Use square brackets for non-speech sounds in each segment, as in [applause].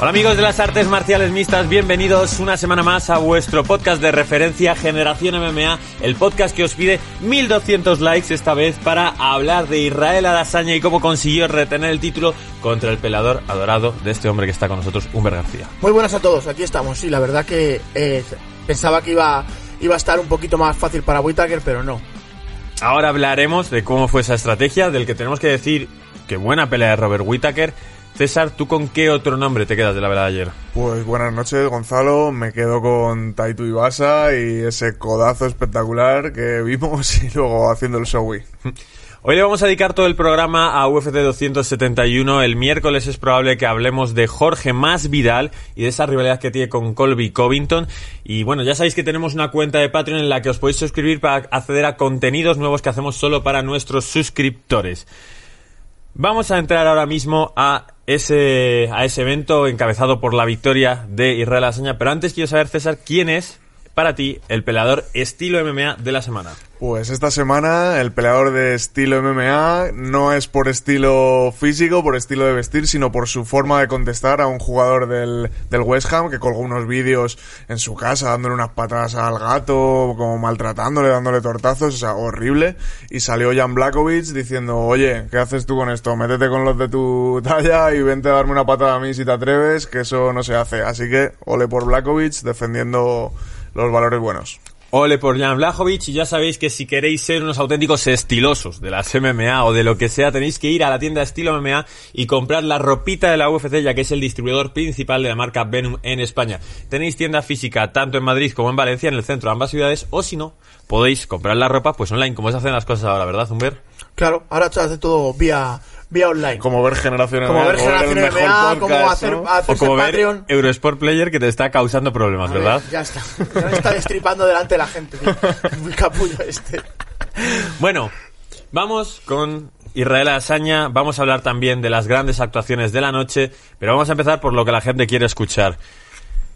Hola amigos de las artes marciales mixtas, bienvenidos una semana más a vuestro podcast de referencia Generación MMA, el podcast que os pide 1200 likes esta vez para hablar de Israel Adesanya y cómo consiguió retener el título contra el pelador adorado de este hombre que está con nosotros, Humber García. Muy buenas a todos, aquí estamos. Sí, la verdad que eh, pensaba que iba, iba a estar un poquito más fácil para Whittaker, pero no. Ahora hablaremos de cómo fue esa estrategia, del que tenemos que decir que buena pelea de Robert Whittaker. César, ¿tú con qué otro nombre te quedas de la velada de ayer? Pues buenas noches, Gonzalo. Me quedo con Taito Ibasa y ese codazo espectacular que vimos [laughs] y luego haciendo el showy. [laughs] Hoy le vamos a dedicar todo el programa a UFC 271. El miércoles es probable que hablemos de Jorge Más Vidal y de esa rivalidad que tiene con Colby Covington. Y bueno, ya sabéis que tenemos una cuenta de Patreon en la que os podéis suscribir para acceder a contenidos nuevos que hacemos solo para nuestros suscriptores. Vamos a entrar ahora mismo a ese, a ese evento encabezado por la victoria de Israel Asaña. Pero antes quiero saber, César, quién es para ti el peleador estilo MMA de la semana. Pues esta semana el peleador de estilo MMA no es por estilo físico, por estilo de vestir, sino por su forma de contestar a un jugador del, del West Ham que colgó unos vídeos en su casa dándole unas patadas al gato, como maltratándole, dándole tortazos, o sea, horrible. Y salió Jan Blakovic diciendo, oye, ¿qué haces tú con esto? Métete con los de tu [laughs] talla y vente a darme una patada a mí si te atreves, que eso no se hace. Así que, ole por Blakovic defendiendo los valores buenos. Ole por Jan Blachowicz y ya sabéis que si queréis ser unos auténticos estilosos de las MMA o de lo que sea, tenéis que ir a la tienda Estilo MMA y comprar la ropita de la UFC ya que es el distribuidor principal de la marca Venom en España. Tenéis tienda física tanto en Madrid como en Valencia, en el centro de ambas ciudades, o si no, podéis comprar la ropa pues online, como se hacen las cosas ahora, ¿verdad, Zumber? Claro, ahora se hace todo vía, vía online. Como ver Generación Como MMA, ver Generación el mejor MMA, como hacer, ¿no? hacerse O como ver Patreon. Eurosport Player que te está causando problemas, A ver, ¿verdad? ya está. Ya me está destripando delante de la gente, tío. [laughs] Muy capullo este. Bueno, vamos con Israel Asaña, vamos a hablar también de las grandes actuaciones de la noche, pero vamos a empezar por lo que la gente quiere escuchar.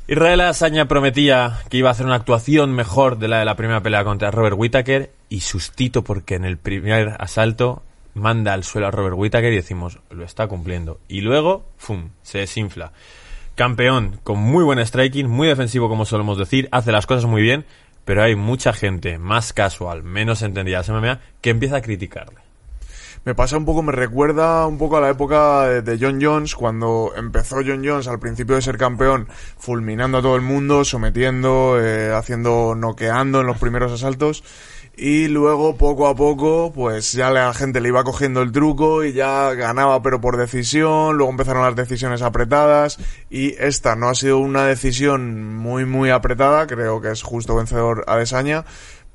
Israel Asaña prometía que iba a hacer una actuación mejor de la de la primera pelea contra Robert Whittaker y sustito porque en el primer asalto manda al suelo a Robert Whittaker y decimos, lo está cumpliendo. Y luego, ¡fum!, se desinfla. Campeón con muy buen striking, muy defensivo como solemos decir, hace las cosas muy bien, pero hay mucha gente más casual, menos entendida de MMA, que empieza a criticarle. Me pasa un poco, me recuerda un poco a la época de, John Jones, cuando empezó John Jones al principio de ser campeón, fulminando a todo el mundo, sometiendo, eh, haciendo, noqueando en los primeros asaltos. Y luego, poco a poco, pues ya la gente le iba cogiendo el truco y ya ganaba, pero por decisión. Luego empezaron las decisiones apretadas. Y esta no ha sido una decisión muy, muy apretada. Creo que es justo vencedor Adesanya.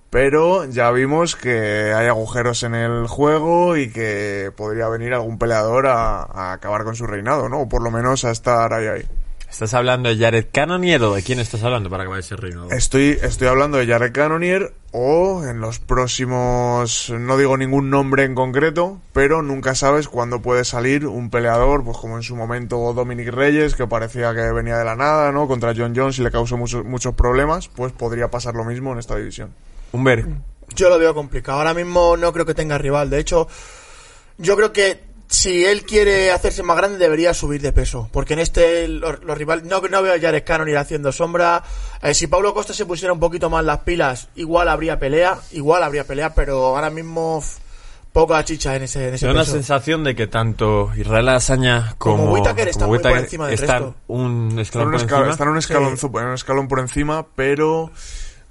Pero ya vimos que hay agujeros en el juego y que podría venir algún peleador a, a acabar con su reinado, ¿no? O por lo menos a estar ahí ahí. ¿Estás hablando de Jared Cannonier o de quién estás hablando para acabar ese reinado? Estoy, estoy hablando de Jared Cannonier o en los próximos, no digo ningún nombre en concreto, pero nunca sabes cuándo puede salir un peleador, pues como en su momento Dominic Reyes, que parecía que venía de la nada, ¿no? Contra John Jones y le causó muchos, muchos problemas, pues podría pasar lo mismo en esta división. Humber, Yo lo veo complicado. Ahora mismo no creo que tenga rival. De hecho, yo creo que si él quiere hacerse más grande debería subir de peso. Porque en este los, los rivales... No, no veo a Jared Cannon ir haciendo sombra. Eh, si Pablo Costa se pusiera un poquito más las pilas, igual habría pelea. Igual habría pelea, pero ahora mismo... Poca chicha en ese, en ese una peso. sensación de que tanto Israel Asaña como, Como Whittaker están como muy por encima del están resto. un Están escalón un, por esca- encima. están un escalón, Sí. un escalón por encima, pero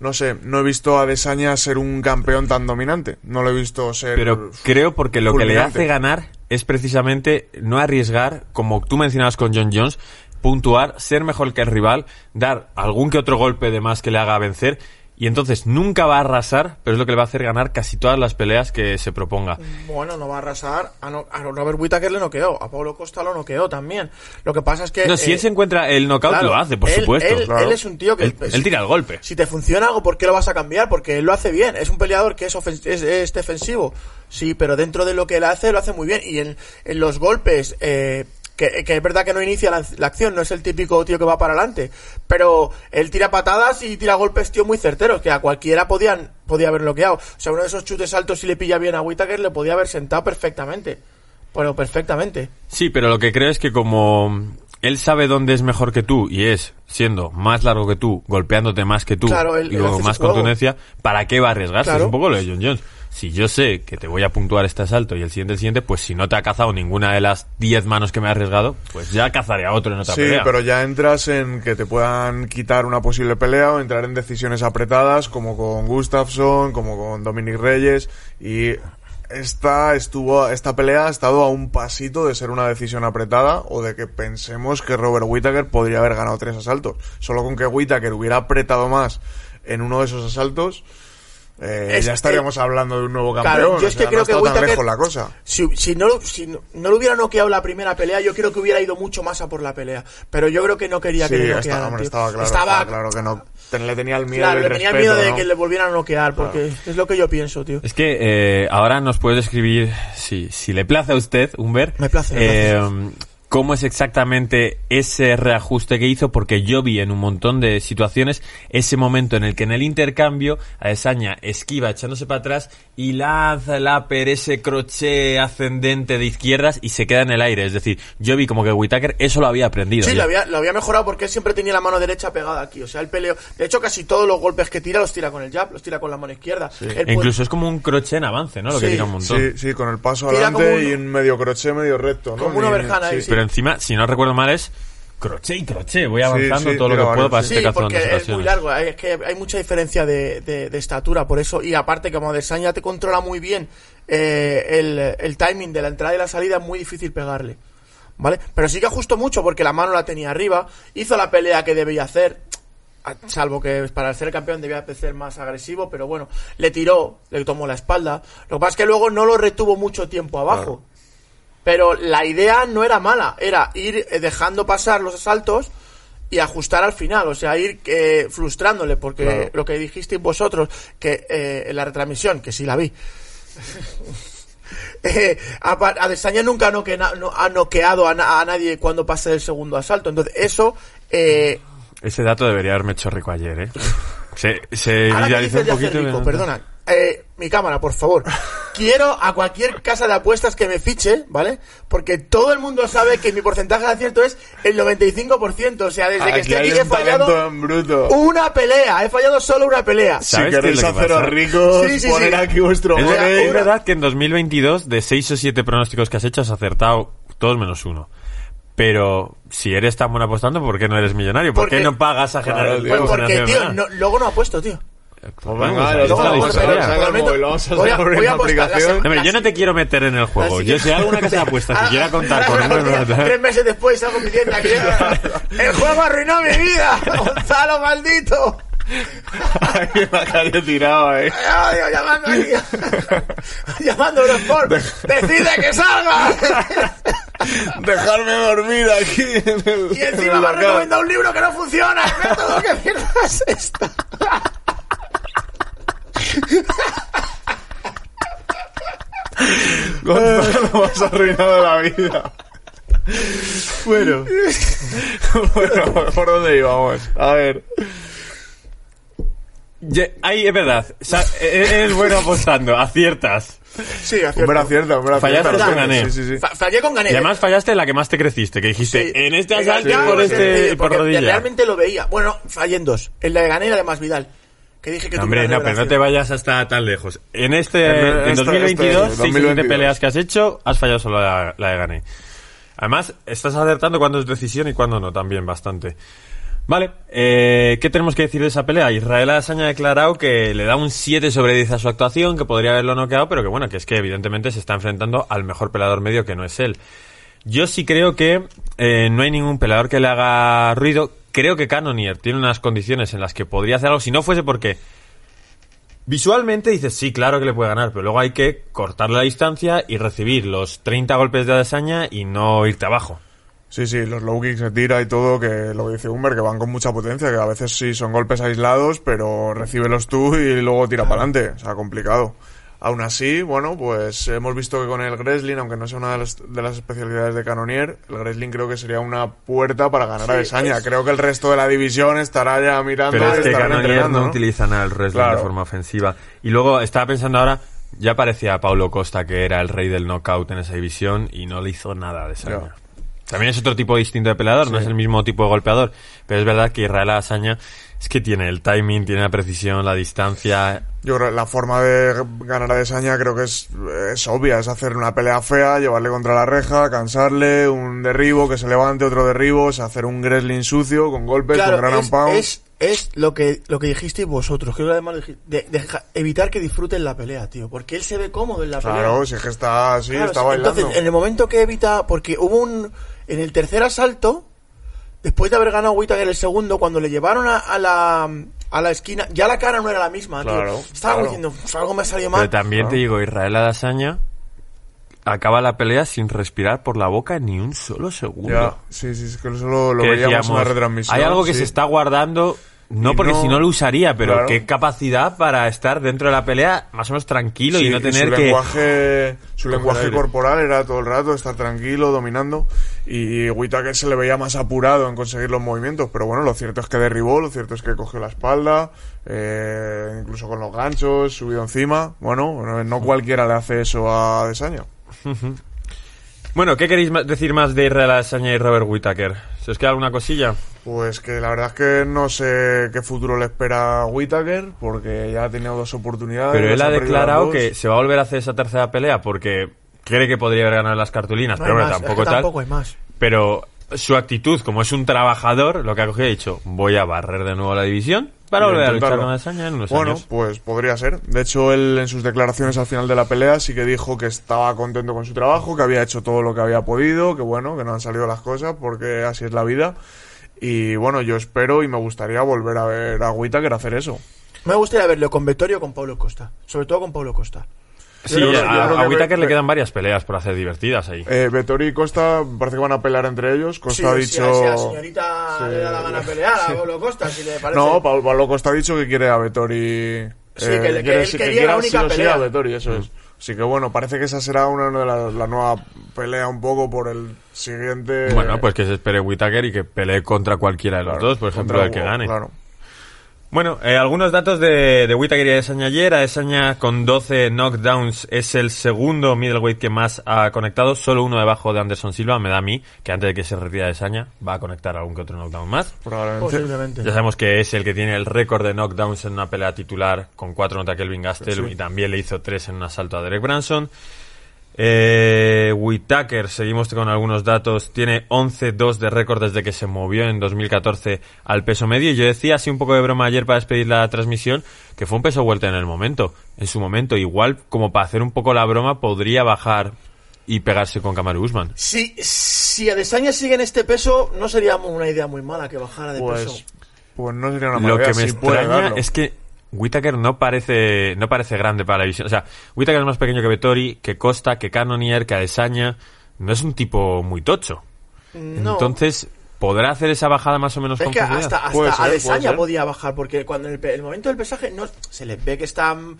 no sé, no he visto a Desaña ser un campeón tan dominante. No lo he visto ser. Pero creo porque lo que le hace ganar es precisamente no arriesgar, como tú mencionabas con John Jones, puntuar, ser mejor que el rival, dar algún que otro golpe de más que le haga vencer y entonces nunca va a arrasar, pero es lo que le va a hacer ganar casi todas las peleas que se proponga. Bueno, no va a arrasar. A, no- a Robert Whittaker le noqueó. A Pablo Costa lo noqueó también. Lo que pasa es que. No, si eh, él se encuentra el knockout, claro, lo hace, por él- supuesto. Él, Claro. él es un tío que. Él, él tira el golpe. Si te funciona algo, ¿por qué lo vas a cambiar? Porque él lo hace bien. Es un peleador que es, es, es defensivo. Sí, pero dentro de lo que él hace, lo hace muy bien. Y en, en los golpes, eh, que, que es verdad que no inicia la, la acción, no es el típico tío que va para adelante. Pero él tira patadas y tira golpes, tío, muy certeros, que a cualquiera podían, podía haber bloqueado. O sea, uno de esos chutes altos, si le pilla bien a Whittaker, le podía haber sentado perfectamente. Pero perfectamente. Sí, pero lo que creo es que como él sabe dónde es mejor que tú y es siendo más largo que tú, golpeándote más que tú Claro, él- y hace más contundencia, ¿para qué va a arriesgarse? Claro. Es un poco lo de John Jones. Si yo sé que te voy a puntuar este asalto y el siguiente el siguiente, pues si no te ha cazado ninguna de las 10 manos que me ha arriesgado, pues ya cazaré a otro en otra Sí, pelea. pero ya entras en que te puedan quitar una posible pelea o entrar en decisiones apretadas como con Gustafsson, como con Dominic Reyes y esta estuvo esta pelea ha estado a un pasito de ser una decisión apretada o de que pensemos que Robert Whittaker podría haber ganado tres asaltos. Solo con que Whittaker hubiera apretado más en uno de esos asaltos eh, Es ya que- estaríamos hablando de un nuevo Claro, campeón. yo es o que sea, creo no que tan Whittaker- lejos la cosa. Si, si no, lo- si no, no lo hubiera noqueado la primera pelea, yo creo que hubiera ido mucho más a por la pelea. Pero yo creo que no quería Sí, que le estaba, noquearan, hombre, estaba claro, Estaba- estaba claro que no. Ten- le tenía el miedo Claro, le tenía respeto, miedo de ¿no? que le volvieran a noquear, porque es lo que yo pienso, tío. Es que eh, ahora nos puede escribir, si, si le place a usted, Humber, Me place, me eh, cómo es exactamente ese reajuste que hizo, porque yo vi en un montón de situaciones ese momento en el que en el intercambio Adesanya esquiva echándose para atrás y lanza el upper, ese crochet ascendente de izquierdas y se queda en el aire. Es decir, yo vi como que Whitaker eso lo había aprendido. Sí, ya. lo había, lo había mejorado porque él siempre tenía la mano derecha pegada aquí. O sea, el peleo. De hecho, casi todos los golpes que tira los tira con el jab, los tira con la mano izquierda. E puede- incluso es como un crochet en avance, ¿no? Lo que Sí, tira un montón. Sí, sí, con el paso Tira adelante un- y un medio crochet, medio recto, ¿no? Como una Ni- overhand ahí, sí. Pero encima, si no recuerdo mal, es crochet y crochet. Voy avanzando sí, todo lo que puedo para sí. este cazón porque es muy largo, hay- es que hay mucha diferencia de, de- de estatura, por eso, y aparte como Adesanya te controla muy bien eh, el, el timing de la entrada y la salida, es muy difícil pegarle, ¿vale? Pero sí que ajustó mucho porque la mano la tenía arriba, hizo la pelea que debía hacer, salvo que para ser campeón debía ser más agresivo, pero bueno, le tiró, le tomó la espalda, lo que pasa es que luego no lo retuvo mucho tiempo abajo. Pero la idea no era mala, era ir eh, dejando pasar los asaltos y ajustar al final, o sea, ir eh, frustrándole, porque Claro. lo que dijisteis vosotros, que eh, en la retransmisión, que sí la vi, [laughs] eh, a Adesanya nunca na- no- ha noqueado a, na- a nadie cuando pase el segundo asalto, entonces eso... Eh, Ese dato debería haberme hecho rico ayer, ¿eh? [laughs] Se, se Ahora que idealiza dices un poquito. rico, perdona. Eh, mi cámara, por favor. [laughs] Quiero a cualquier casa de apuestas que me fiche, ¿vale? Porque todo el mundo sabe que mi porcentaje de acierto es el 95%. O sea, desde que Aquí estoy hay aquí he fallado en bruto. una pelea. He fallado solo una pelea. Si ¿Sabes qué es queréis que haceros ricos, Sí, sí, poner sí. aquí vuestro Es, Una- verdad, money. es verdad que en 2022, de 6 o 7 pronósticos que has hecho, has acertado todos menos uno. Pero si eres tan bueno apostando, ¿por qué no eres millonario? ¿Por Porque- qué no pagas a Claro, generar tío. Pues tu porque, tío, no- luego no apuesto, tío. Pues Venga, no una apostar la yo no te quiero meter en el juego. Yo si alguna casa de apuestas que Ahora- quiera contar con ahora, un ahora, número Tres meses después salgo pidiendo aquí. El juego arruinó mi vida. [laughs] Gonzalo, maldito. En la calle tirado, eh. Ay, Dios, llamando aquí. [laughs] llamando a Eurosport. Decide que salga. [laughs] Dejarme dormir aquí en el, y en encima el me recomendado un libro que no funciona. Que mierda es esta. Gonzalo, me has arruinado la vida. Bueno, bueno, ¿por dónde íbamos? A ver. ye- ahí es verdad. Sa- e- Eres bueno apostando, aciertas. Sí, acierto. Hombre, acierta, hombre, Fallaste acierta. con gané. Sí, sí, sí. Fa- Fallé con gané. Y además fallaste la que más te creciste, que dijiste, Sí. en este asalto ya, por sí, este sí, por porque rodilla. Realmente lo veía. Bueno, fallé en dos. En la de Gané y la de Más Vidal. Que dije que No, Hombre, no, pero no te vayas hasta tan lejos. En este, En en, este- 2022, este, 6 o 7 2022. peleas que has hecho, has fallado solo la, la de Gané. Además, estás acertando cuándo es decisión y cuándo no, también bastante. Vale, eh, ¿qué tenemos que decir de esa pelea? Israel Adesanya ha declarado que le da un 7 sobre 10 a su actuación, que podría haberlo noqueado, pero que bueno, que es que evidentemente se está enfrentando al mejor peleador medio que no es él. Yo sí creo que eh, no hay ningún peleador que le haga ruido. Creo que Cannonier tiene unas condiciones en las que podría hacer algo si no fuese porque visualmente dices, sí, claro que le puede ganar, pero luego hay que cortarle la distancia y recibir los 30 golpes de Adesanya y no irte abajo. Sí, sí, los low kicks se tira y todo, que lo que dice Humber, que van con mucha potencia, que a veces sí son golpes aislados, pero recíbelos tú y luego tira para adelante. O sea, complicado. Aún así, bueno, pues hemos visto que con el Greslin, aunque no sea una de las, de las especialidades de Canonier, el Greslin creo que sería una puerta para ganar a Desaña. es- Creo que el resto de la división estará ya mirando Pero es que entrenando, no, ¿no? utiliza nada el wrestling Claro. de forma ofensiva. Y luego estaba pensando ahora, ya parecía Paulo Costa que era el rey del knockout en esa división y no le hizo nada de Saña. Ya. También es otro tipo distinto de peleador, no es el mismo tipo de golpeador, pero es verdad que Israel Asaña es que tiene el timing, tiene la precisión, la distancia. Yo creo que la forma de ganar a Desaña creo que es, es obvia, es hacer una pelea fea, llevarle contra la reja, cansarle, un derribo, que se levante, otro derribo, es hacer un Greslin sucio, con golpes, Claro, con gran es, pound. es, es lo que lo que dijisteis vosotros, creo que además de, deja- evitar que disfruten la pelea, tío, porque él se ve cómodo en la Claro, pelea. si es que está así, Claro, está sí, bailando. Entonces, en el momento que evita, porque hubo un, en el tercer asalto, después de haber ganado Whittaker el segundo, cuando le llevaron a, a la, a la esquina, ya la cara no era la misma, tío. Claro, Estaba como claro. diciendo, "Pues algo me ha salido mal. Pero también te digo, Israel Asaña acaba la pelea sin respirar por la boca ni un solo segundo. Ya, sí, sí, es que eso lo, veíamos en la retransmisión. hay algo que sí. se está guardando, no porque no- si no lo usaría, pero Claro. qué capacidad para estar dentro de la pelea más o menos tranquilo y no tener su que... lenguaje, su lenguaje aire. corporal era todo el rato estar tranquilo, dominando. Y Whittaker se le veía más apurado en conseguir los movimientos. Pero bueno, lo cierto es que derribó, lo cierto es que cogió la espalda, eh, incluso con los ganchos, subido encima. Bueno, no, no cualquiera le hace eso a Desaña. Bueno, ¿qué queréis decir más de Israel Adesanya y Robert Whittaker? ¿Se os queda alguna cosilla? Pues que la verdad es que no sé qué futuro le espera a Whittaker, porque ya ha tenido dos oportunidades. Pero él ha declarado que se va a volver a hacer esa tercera pelea porque cree que podría haber ganado las cartulinas, No pero bueno, más, es tampoco que tal. tampoco hay más. Pero su actitud, como es un trabajador, lo que ha cogido ha dicho, voy a barrer de nuevo la división para Y volver a luchar con Adesanya en unos Bueno, años. pues podría ser. De hecho, él en sus declaraciones al final de la pelea sí que dijo que estaba contento con su trabajo, que había hecho todo lo que había podido, que bueno, que no han salido las cosas porque así es la vida. Y bueno, yo espero y me gustaría volver a ver a Whittaker hacer eso. Me gustaría verlo con Vettorio o con Pablo Costa. Sobre todo con Pablo Costa. Sí, Yo creo- yo a, creo a que Whittaker le quedan varias peleas por hacer divertidas ahí. Eh, Vettori y Costa parece que van a pelear entre ellos. Costa ha Sí, dicho... Si, a, si a la señorita Sí. le da la gana pelear a Pablo Costa, si le parece. No, Pablo, Pablo Costa ha dicho que quiere a Vettori. Sí, que le- que él sí- quería quiere la sí única sí pelea. a Vettori, eso es. Así que bueno, parece que esa será una de la, la nueva pelea un poco por el siguiente. Bueno, pues que se espere Whittaker y que pelee contra cualquiera de los Claro, dos, por ejemplo, el que gane. Claro. Bueno, eh, algunos datos de, de Whittaker y Adesanya ayer. Adesanya con 12 knockdowns es el segundo middleweight que más ha conectado, solo uno debajo de Anderson Silva. Me da a mí que antes de que se retire Adesanya va a conectar algún que otro knockdown más. Probablemente. Posiblemente. Ya sabemos que es el que tiene el récord de knockdowns en una pelea titular con cuatro contra Kelvin Gastelum Sí. y también le hizo tres en un asalto a Derek Branson. Eh, Whittaker, seguimos con algunos datos, tiene 11-2 de récord desde que se movió en 2014 al peso medio. Y yo decía así un poco de broma ayer para despedir la transmisión que fue un peso vuelta en el momento. En su momento, igual como para hacer un poco la broma, podría bajar y pegarse con Kamaru Usman. Si, si Adesanya sigue en este peso, no sería una idea muy mala que bajara de Pues, peso. pues no sería una mala Lo que idea, me si extraña es que Whittaker no parece, no parece grande para la división. O sea, Whittaker es más pequeño que Vettori, que Costa, que Cannonier, que Adesanya. No es un tipo muy tocho. No. Entonces, ¿podrá hacer esa bajada más o menos Es con que hasta, hasta ser, Adesanya podía bajar, porque cuando en el, pe- el momento del pesaje no se les ve que están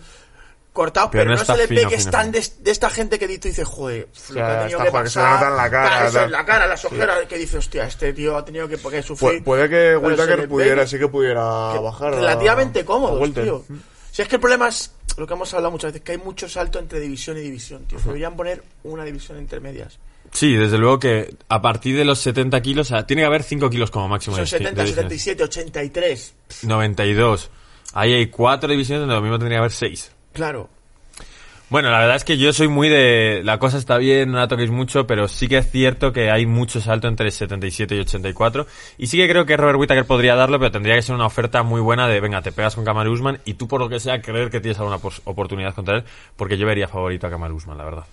cortados, Pero pero, no no, se les fino, ve que están de, de esta gente que tú dices, joder, lo que ha tenido que joder, que se le pasar, nota en la cara, tal, eso, en la cara, las ojeras, que dice, hostia, este tío ha tenido que, que Pu- sufrir. puede que ve pudiera, sí que pudiera que bajar. relativamente a Welter. tío. Si es que el problema es lo que hemos hablado muchas veces, que hay mucho salto entre división y división, tío. Deberían poner una división intermedias. Sí, desde luego que a partir de los 70 kilos, o sea, tiene que haber 5 kilos como máximo. Son de- 70, de divisiones. 77, 83. 92. Ahí hay 4 divisiones donde lo mismo tendría que haber 6. Claro. Bueno, la verdad es que yo soy muy de... La cosa está bien, no la toquéis mucho, pero sí que es cierto que hay mucho salto entre 77 y 84. Y sí que creo que Robert Whittaker podría darlo, pero tendría que ser una oferta muy buena de, venga, te pegas con Kamaru Usman y tú por lo que sea creer que tienes alguna oportunidad contra él, porque yo vería favorito a Kamaru Usman, la verdad.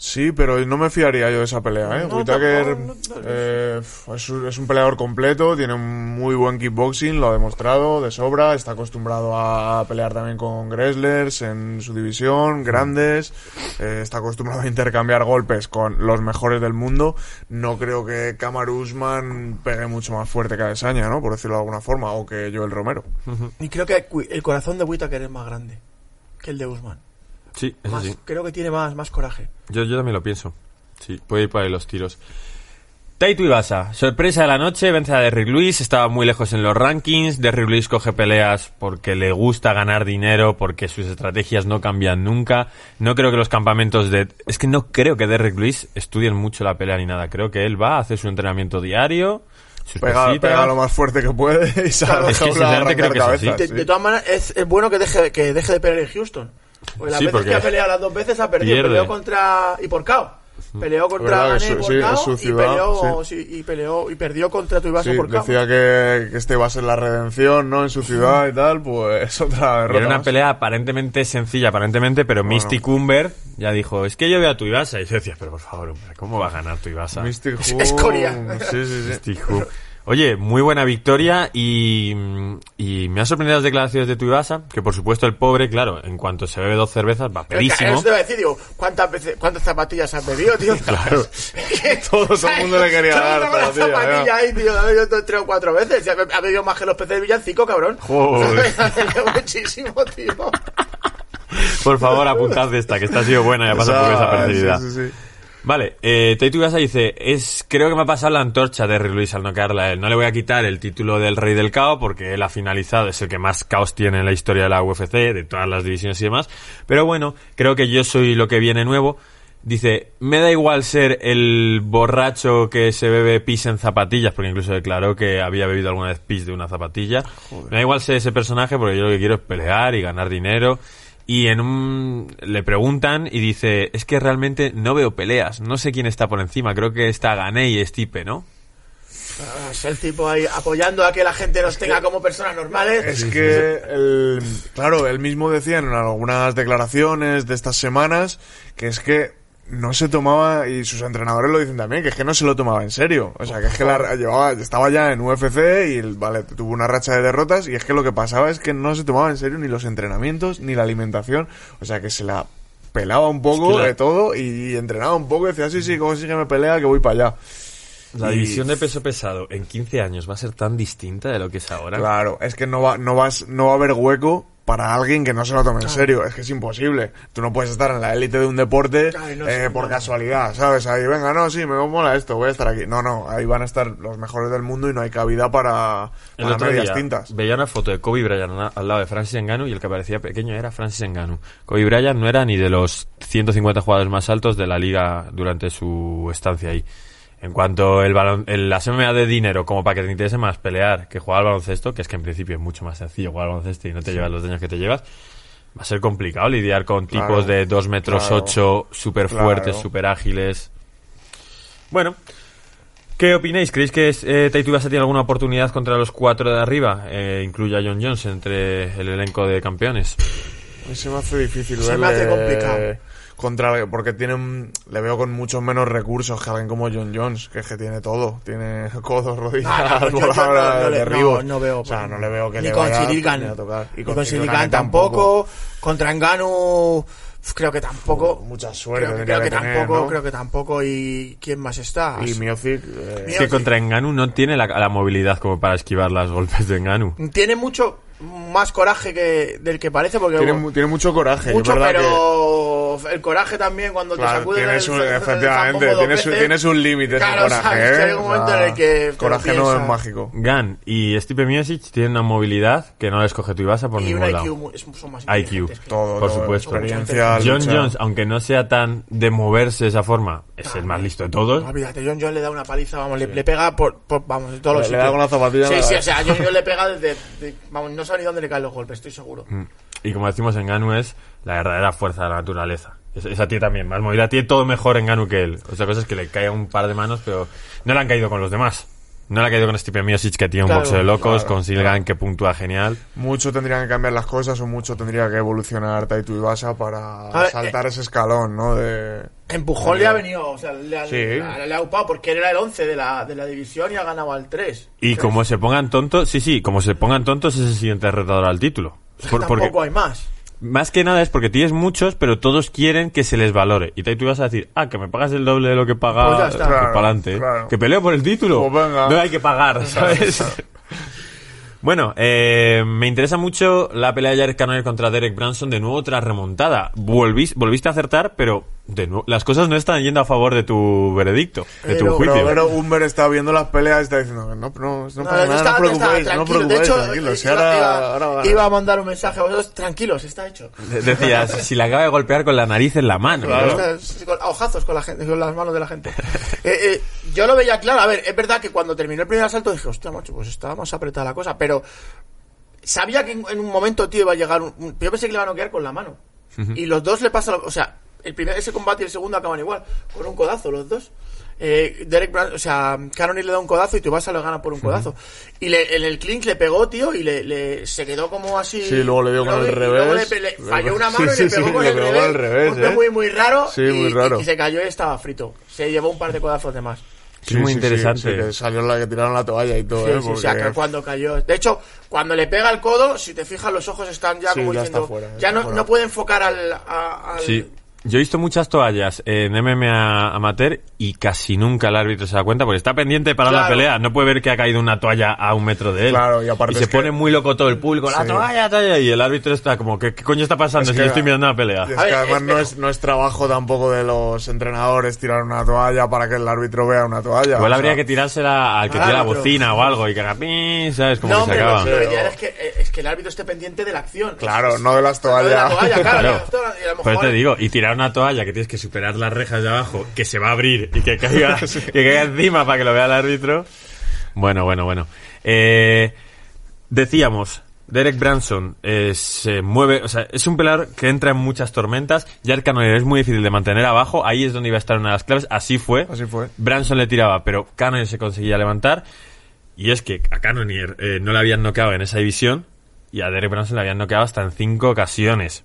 Sí, pero no me fiaría yo de esa pelea, ¿eh? No, Whittaker tampoco, no, no, eh, es, un, es un peleador completo, tiene un muy buen kickboxing, lo ha demostrado de sobra, está acostumbrado a pelear también con wrestlers en su división, grandes, eh, está acostumbrado a intercambiar golpes con los mejores del mundo. No creo que Kamaru Usman pegue mucho más fuerte que Adesanya, ¿no? Por decirlo de alguna forma, o que Joel Romero. Y creo que el corazón de Whittaker es más grande que el de Usman. Sí, eso Más- sí. Creo que tiene más, más coraje. Yo, yo también lo pienso. Sí, puede ir por ahí los tiros. Taito Ibasa, sorpresa de la noche, vence a Derrick Lewis, estaba muy lejos en los rankings. Derrick Lewis coge peleas porque le gusta ganar dinero, porque sus estrategias no cambian nunca. No creo que los campamentos de... Es que no creo que Derrick Lewis estudien mucho la pelea ni nada. Creo que él va a hacer su entrenamiento diario, sus Pega, pega lo más fuerte que puede y sale Claro, es que creo que es así. cabezas, De, de todas maneras, es, es bueno que deje, que deje de pelear en Houston. Porque las Sí, veces que ha peleado las dos veces ha perdido. pierde. Peleó contra. y por KO. Peleó contra Gane su- por sí, KO es su y, peleó, sí, y peleó y perdió contra Tuivasa Sí, por KO. decía que, que este va a ser la redención, ¿no? En su ciudad y tal, pues [laughs] otra derrota. Era una más. pelea aparentemente sencilla, aparentemente, pero Mystic Humber ya dijo, es que yo veo a Tuivasa. Y yo decía, pero por favor, hombre, ¿cómo va a ganar Tuivasa? Mystic Es- [laughs] Who- es Corea. Sí, sí, sí. Mystic. Oye, muy buena victoria y, y me ha sorprendido las declaraciones de Tuivasa, que por supuesto el pobre, claro, en cuanto se bebe dos cervezas va pedísimo. Eso te iba a decir, digo, ¿cuántas, veces, ¿cuántas zapatillas has bebido, tío? [laughs] Claro. [laughs] Todo- el mundo le quería dar Todo el mundo con zapatilla, la zapatilla ya. ahí, tío. Ha bebido tres o cuatro veces. Ha bebido más que los peces de Villancico, cabrón. [laughs] Joder. Muchísimo, tío. Por favor, apuntad de esta, que esta ha sido buena y ha pasado por Esa- desapercibida. sí, sí, sí. Vale, eh, Ibasa dice, es, creo que me ha pasado la antorcha de Derrick Lewis al noquearla a él. No le voy a quitar el título del Rey del Caos porque él ha finalizado, es el que más caos tiene en la historia de la UFC, de todas las divisiones y demás. Pero bueno, creo que yo soy lo que viene nuevo. Dice, me da igual ser el borracho que se bebe pis en zapatillas, porque incluso declaró que había bebido alguna vez pis de una zapatilla. Me da igual ser ese personaje porque yo lo que quiero es pelear y ganar dinero. Y en un le preguntan y dice, es que realmente no veo peleas, no sé quién está por encima, creo que está Gané y Stipe, ¿no? Ah, Es el tipo ahí apoyando a que la gente nos tenga como personas normales. Es que, el, claro, él mismo decía en algunas declaraciones de estas semanas que es que no se tomaba, y sus entrenadores lo dicen también, que es que no se lo tomaba en serio. O sea, que es que la, llevaba, estaba ya en UFC y, vale, tuvo una racha de derrotas y es que lo que pasaba es que no se tomaba en serio ni los entrenamientos ni la alimentación. O sea, que se la pelaba un poco Es que la- de todo y, entrenaba un poco y decía, sí, sí, me pelea que voy para allá. La Y- división de peso pesado en 15 años va a ser tan distinta de lo que es ahora. Claro, es que no va, no vas, no va a haber hueco para alguien que no se lo tome en serio. Es que es imposible. Tú no puedes estar en la élite de un deporte Claro, y no eh, por casualidad, ¿sabes? Ahí, venga, no, sí, me mola esto, voy a estar aquí. No, no, ahí van a estar los mejores del mundo y no hay cabida para, para medias día tintas. veía una foto de Kobe Bryant al- al lado de Francis Ngannou y el que parecía pequeño era Francis Ngannou. Kobe Bryant no era ni de los 150 jugadores más altos de la liga durante su estancia ahí. En cuanto el balón, el, la SMA de dinero, como para que te interese más pelear que jugar al baloncesto, que es que en principio es mucho más sencillo jugar al baloncesto y no te llevas los daños que te llevas, va a ser complicado lidiar con Claro, tipos de 2 metros claro, 8, súper fuertes, claro. súper ágiles. Bueno, ¿Qué opináis? ¿Creéis que eh, Taito Ibasa tiene alguna oportunidad contra los cuatro de arriba? Eh, incluye a John Jones entre el elenco de campeones. Mí se me hace difícil Se verle me hace complicado. Contra porque tiene un- le veo con muchos menos recursos que alguien como John Jones, que es que tiene todo, tiene [laughs] codos, rodillas, Ah, no, no- no derribos. no- no veo- o sea, no le veo que ni le con vaya Sirigan. ni a tocar. Y con Sirigan tampoco. Contra Engano, creo que tampoco. Mucha suerte Creo que, tendría creo que que tener, tampoco, ¿no? creo que tampoco. ¿Y quién más está? Y Miocic, eh, Es que contra Enganu no tiene la, la movilidad como para esquivar los golpes de Enganu. Tiene mucho más coraje que del que parece porque tiene, mu- tiene mucho coraje. es que- pero el coraje también cuando te Claro, tiene el- efectivamente, zampomo dos tiene su- veces. tiene sus límites el Claro, coraje, sabes, ¿eh? que hay un momento en el que te lo coraje no es mágico. Gan y Stipe Miocic tienen una movilidad que no les coge tu Ibasa por y ningún lado. son más IQ. Todo, Por todo, supuesto. experiencia, John. Jones, aunque no sea tan de moverse de esa forma, es el más listo de todos. Olvídate, John John le da una paliza, vamos, le, le pega por, por- vamos, todos los le da con la zapatilla, Sí, la- sí, o sea, John le pega desde, de- vamos, no sabe ni dónde le caen los golpes, estoy seguro. Mm. Y como decimos en Ganu es la verdadera fuerza de la naturaleza. Es- Esa tía también, más movida, tiene todo mejor en Ganu que él. Otra cosa es que le cae un par de manos, pero no le han caído con los demás. No le ha caído con Stipe Miocic, que tiene un Claro, boxeo de locos, claro, con Silgan, que puntúa genial. Mucho tendrían que cambiar las cosas o mucho tendría que evolucionar Taito Ibasa para ver, saltar ese escalón, ¿no? De... Empujón le ha venido, o sea, le ha, Sí. le ha- le ha upado porque él era el 11 de la, de la división y ha ganado al 3. Y como se pongan tontos, sí, sí, como se pongan tontos es el siguiente retador al título. Por- Tampoco porque, hay más. Más que nada es porque tienes muchos, pero todos quieren que se les valore. Y tú ibas a decir, ah, que me pagas el doble de lo que paga, Pues está. pues Claro, para adelante. claro. Que peleo por el título. Pues. No hay que pagar, ¿sabes? [laughs] Bueno, eh, me interesa mucho la pelea de Jared Cannonier contra Derek Branson, de nuevo otra remontada. Volvís- volviste a acertar, pero de nuevo, las cosas no están yendo a favor de tu veredicto, de tu Pero- juicio. Pero, pero Humber está viendo las peleas y está diciendo, no, no, no, No, pasa nada, estaba- no preocupéis, no tranquilo. preocupéis, de hecho, tranquilos. Si iba, ahora, iba- ahora va a iba a mandar un mensaje a vosotros, tranquilos, está hecho. De- Decías, si la acaba de golpear con la nariz en la mano. Claro. ¿no? A hojazos con, la gente, con las manos de la gente. Eh, eh, yo lo veía claro. A ver, es verdad que cuando terminó el primer asalto dije, hostia, macho, pues estaba más apretada la cosa. Pero sabía que en, en un momento, tío, iba a llegar. Un, yo pensé que le iba a noquear con la mano. Y los dos le pasa lo- O sea, el primer, ese combate y el segundo acaban igual. Con un codazo, los dos. Eh, Derek Brand, o sea, Cannonier le da un codazo y Tubasa lo gana por un codazo. Y le, en el clinch le pegó, tío, y le, le- se quedó como así. Sí, luego le dio con el y revés. le- le falló una [laughs] mano Sí, y le sí, pegó sí, con le el pegó revés. revés, Un ¿eh? muy, muy raro. Sí, y, muy raro. y se cayó y estaba frito. Se llevó un par de codazos de más. Es muy interesante. Sí, que salió la que tiraron la toalla y todo, Sí, ¿eh? sí, Porque... o sea, que cuando cayó. De hecho, cuando le pega el codo, si te fijas, los ojos están ya Sí, como ya diciendo. está fuera, ya está no, fuera. no puede enfocar al. a- al- Sí. Yo he visto muchas toallas en MMA amateur y casi nunca el árbitro se da cuenta porque está pendiente de parar la Claro. pelea. No puede ver que ha caído una toalla a un metro de él. Claro, y aparte se que- pone muy loco todo el público. La Sí. toalla, toalla. Y el árbitro está como, ¿qué, qué coño está pasando Es si que- yo estoy mirando la pelea? Es ver, que además no, es, no es trabajo tampoco de los entrenadores tirar una toalla para que el árbitro vea una toalla. Igual o habría sea, que tirársela al que Al tira la bocina o algo y que haga ¿sabes? Como no, que se hombre, acaba. lo, lo Pero- ideal es que, eh, es que el árbitro esté pendiente de la acción. Claro, Es- no de las no de la toallas. toalla, claro. Claro. lo mejor- te digo, y tirar una toalla que tienes que superar las rejas de abajo, que se va a abrir y que caiga, [laughs] que caiga encima para que lo vea el árbitro. Bueno, bueno, bueno. Eh, decíamos, Derek Branson eh, se mueve, o sea, es un peleador que entra en muchas tormentas. Jared Cannonier es muy difícil de mantener abajo, ahí es donde iba a estar una de las claves, así fue. Así fue. Branson le tiraba, pero Cannonier se conseguía levantar. Y es que a Cannonier eh, no le habían noqueado en esa división y a Derek Branson le habían noqueado hasta en cinco ocasiones.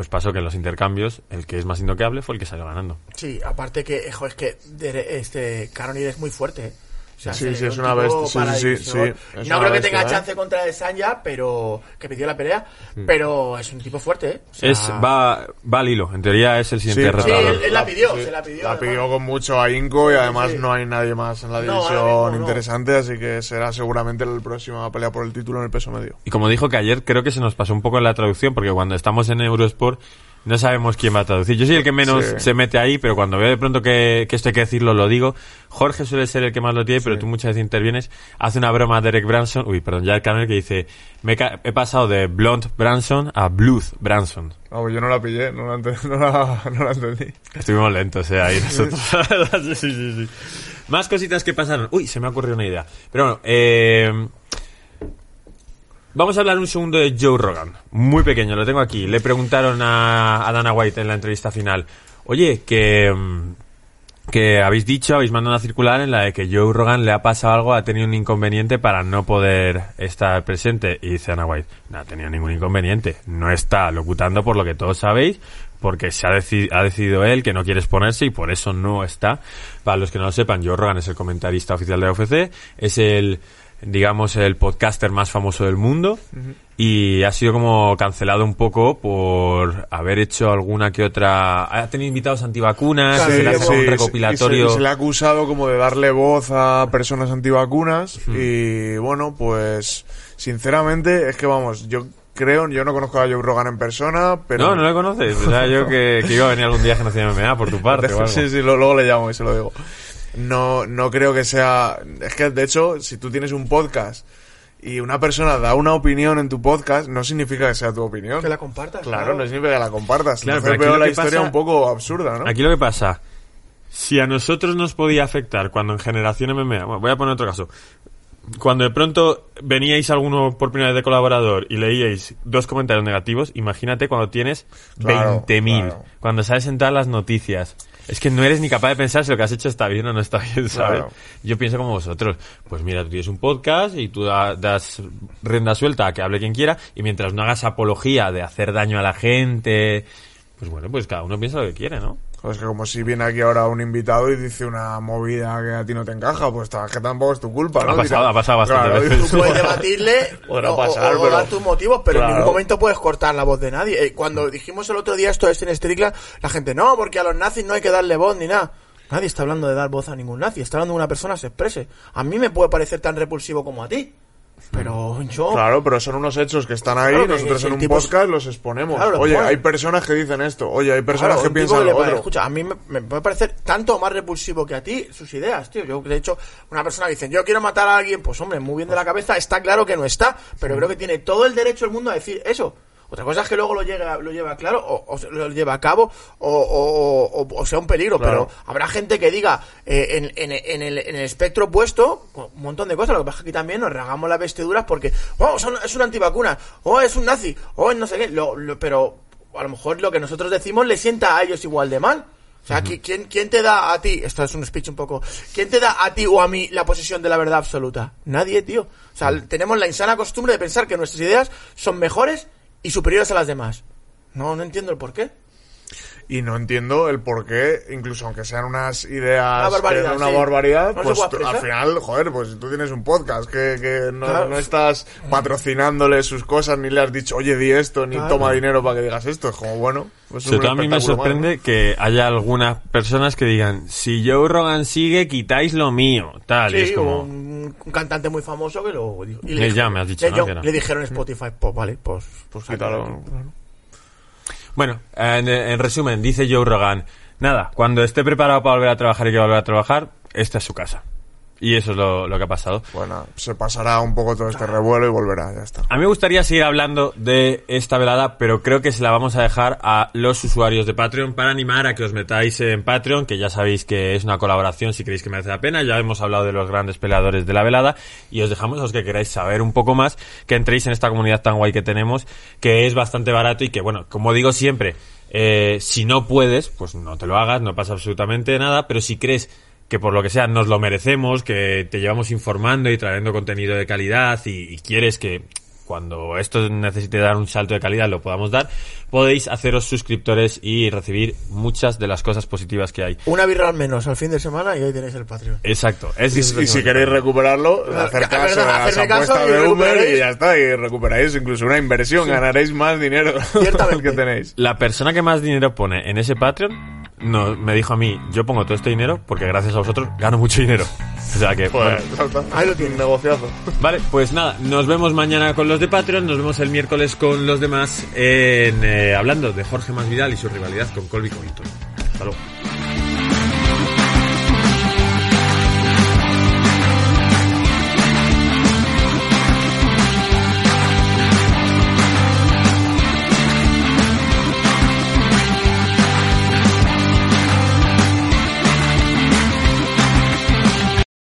Pues pasó que en los intercambios el que es más indoqueable fue el que salió ganando. Sí, aparte que, ejo, es que este Cannonier es muy fuerte. ¿eh? O sea, Sí, sí, es un una bestia, sí, para sí, sí, división. sí, es No creo que tenga ¿eh? chance contra el Sanya, pero que pidió la pelea, Mm. pero es un tipo fuerte, ¿eh? O sea, Es, va, va al hilo, en teoría es el siguiente Sí, Sí, él, él la pidió, se la pidió. La además. pidió con mucho ahínco y además sí. no hay nadie más en la división ahora mismo no. interesante, así que será seguramente el próximo a pelear por el título en el peso medio. Y como dijo que ayer creo que se nos pasó un poco en la traducción, porque cuando estamos en Eurosport no sabemos quién va a traducir. Yo soy el que menos Sí. se mete ahí, pero cuando veo de pronto que, que esto hay que decirlo, lo digo. Jorge suele ser el que más lo tiene, pero tú muchas veces intervienes. Hace una broma a Derek Branson, uy, perdón, ya el canal que dice, me he, pasado de Blonde Branson a Bluth Branson. Ah, pues yo no la pillé, no la, [laughs] no la- no la entendí. Estuvimos lentos, eh, ahí nosotros. [laughs] sí, sí, sí. Más cositas que pasaron. Uy, se me ha ocurrido una idea. Pero bueno, eh, vamos a hablar un segundo de Joe Rogan. Muy pequeño, lo tengo aquí. Le preguntaron a, Dana White en la entrevista final. Oye, que, mm, que habéis dicho, habéis mandado una circular en la de que Joe Rogan le ha pasado algo, ha tenido un inconveniente para no poder estar presente. Y dice Dana White, no ha tenido ningún inconveniente. No está locutando por lo que todos sabéis, porque se ha, deci- ha decidido él que no quiere exponerse y por eso no está. Para los que no lo sepan, Joe Rogan es el comentarista oficial de UFC, es el, digamos, el podcaster más famoso del mundo y ha sido como cancelado un poco por haber hecho alguna que otra... Ha tenido invitados antivacunas, Claro, se le ha sí, un sí, recopilatorio... y se, y se le ha acusado como de darle voz a personas antivacunas y bueno, pues sinceramente es que vamos, yo creo, yo no conozco a Joe Rogan en persona, pero... No, no lo conoces. O sea, yo que, que iba a venir algún día a Genocidio MMA por tu [laughs] parte o algo. Sí, sí, luego le llamo y se lo digo. No, no creo que sea. Es que de hecho, si tú tienes un podcast y una persona da una opinión en tu podcast, no significa que sea tu opinión. Que la compartas. Claro, no significa que la compartas. Claro, Entonces pero aquí veo lo la que historia pasa- un poco absurda, ¿no? Aquí lo que pasa, si a nosotros nos podía afectar cuando en Generación MMA, bueno, voy a poner otro caso, cuando de pronto veníais alguno por primera vez de colaborador y leíais dos comentarios negativos, imagínate cuando tienes Claro, 20.000, claro. cuando sales en todas las noticias. Es que no eres ni capaz de pensar si lo que has hecho está bien o no está bien, ¿sabes? Claro. Yo pienso como vosotros. Pues mira, tú tienes un podcast y tú da- das rienda suelta a que hable quien quiera y mientras no hagas apología de hacer daño a la gente, pues bueno, pues cada uno piensa lo que quiere, ¿no? Es que como si viene aquí ahora un invitado y dice una movida que a ti no te encaja, pues que tampoco es tu culpa, ¿no? Ha pasado, ha pasado bastantes Claro, veces. Tú puedes [laughs] debatirle o, pasar, o- o pero- dar tus motivos, pero en ningún momento puedes cortar la voz de nadie. Eh, Cuando dijimos el otro día esto es en Strickland, la gente, no, porque a los nazis no hay que darle voz ni nada. Nadie está hablando de dar voz a ningún nazi, está hablando de una persona que se exprese. A mí me puede parecer tan repulsivo como a ti, pero yo... Claro, pero son unos hechos que están ahí, Claro, nosotros en un tipo podcast los exponemos. Claro, lo oye, hay personas que dicen esto, oye, hay personas Claro, que piensan que lo otro. Escucha, a mí me, me puede parecer tanto más repulsivo que a ti sus ideas, tío. Yo, de hecho, una persona que dice, yo quiero matar a alguien, pues hombre, muy bien de la cabeza, está claro que no está, pero creo que tiene todo el derecho del mundo a decir eso. Otra cosa es que luego lo llega, lo lleva claro, o, o lo lleva a cabo, o, o- sea un peligro, Claro. pero habrá gente que diga eh, en, en- en el, en el espectro opuesto un montón de cosas. Lo que pasa es que aquí también nos regamos las vestiduras porque, oh, son- es un antivacuna, o es un nazi, o es no sé qué, lo- lo- pero a lo mejor lo que nosotros decimos le sienta a ellos igual de mal. O sea, ¿qui- ¿quién, ¿quién te da a ti, esto es un speech un poco, ¿quién te da a ti o a mí la posesión de la verdad absoluta? Nadie, tío. O sea, tenemos la insana costumbre de pensar que nuestras ideas son mejores y superiores a las demás. No, no entiendo el por qué. Y no entiendo el por qué, incluso aunque sean unas ideas Una barbaridad, que una sí. barbaridad, No pues tú- al final, joder, pues tú tienes un podcast que, que no, Claro. no estás patrocinándole sus cosas, ni le has dicho, oye, di esto, ni Claro. toma dinero para que digas esto. Es como, bueno, pues es Sobre un todo a mí me sorprende que haya algunas personas que digan, si Joe Rogan sigue, quitáis lo mío, tal, y es como... un, un cantante muy famoso que lo dijo. Y ya me has dicho, le, ¿no? yo- Que no. le dijeron en Spotify, pues vale, pues, pues. Bueno, en, en resumen, dice Joe Rogan, nada, cuando esté preparado para volver a trabajar y que volver a trabajar, esta es su casa. Y eso es lo, lo que ha pasado. Bueno, se pasará un poco todo este revuelo y volverá, ya está. A mí me gustaría seguir hablando de esta velada, pero creo que se la vamos a dejar a los usuarios de Patreon para animar a que os metáis en Patreon, que ya sabéis que es una colaboración si creéis que merece la pena. Ya hemos hablado de los grandes peleadores de la velada y os dejamos a los que queráis saber un poco más que entréis en esta comunidad tan guay que tenemos, que es bastante barato y que, bueno, como digo siempre, eh, si no puedes, pues no te lo hagas, no pasa absolutamente nada, pero si crees que por lo que sea nos lo merecemos, que te llevamos informando y trayendo contenido de calidad y, y quieres que cuando esto necesite dar un salto de calidad lo podamos dar, podéis haceros suscriptores y recibir muchas de las cosas positivas que hay. Una birra al menos al fin de semana y ahí tenéis el Patreon. Exacto. Es Y, y si queréis recuperarlo, Claro, hacer caso verdad, a las apuestas de Uber y ya está, y recuperáis incluso una inversión, ganaréis más dinero [laughs] que tenéis. La persona que más dinero pone en ese Patreon no, me dijo a mí, yo pongo todo este dinero porque gracias a vosotros gano mucho dinero. O sea que. Pues. Ahí lo tienes. Un negociazo. Vale, pues nada, nos vemos mañana con los de Patreon, nos vemos el miércoles con los demás en eh, hablando de Jorge Masvidal y su rivalidad con Colby Covington. Hasta luego.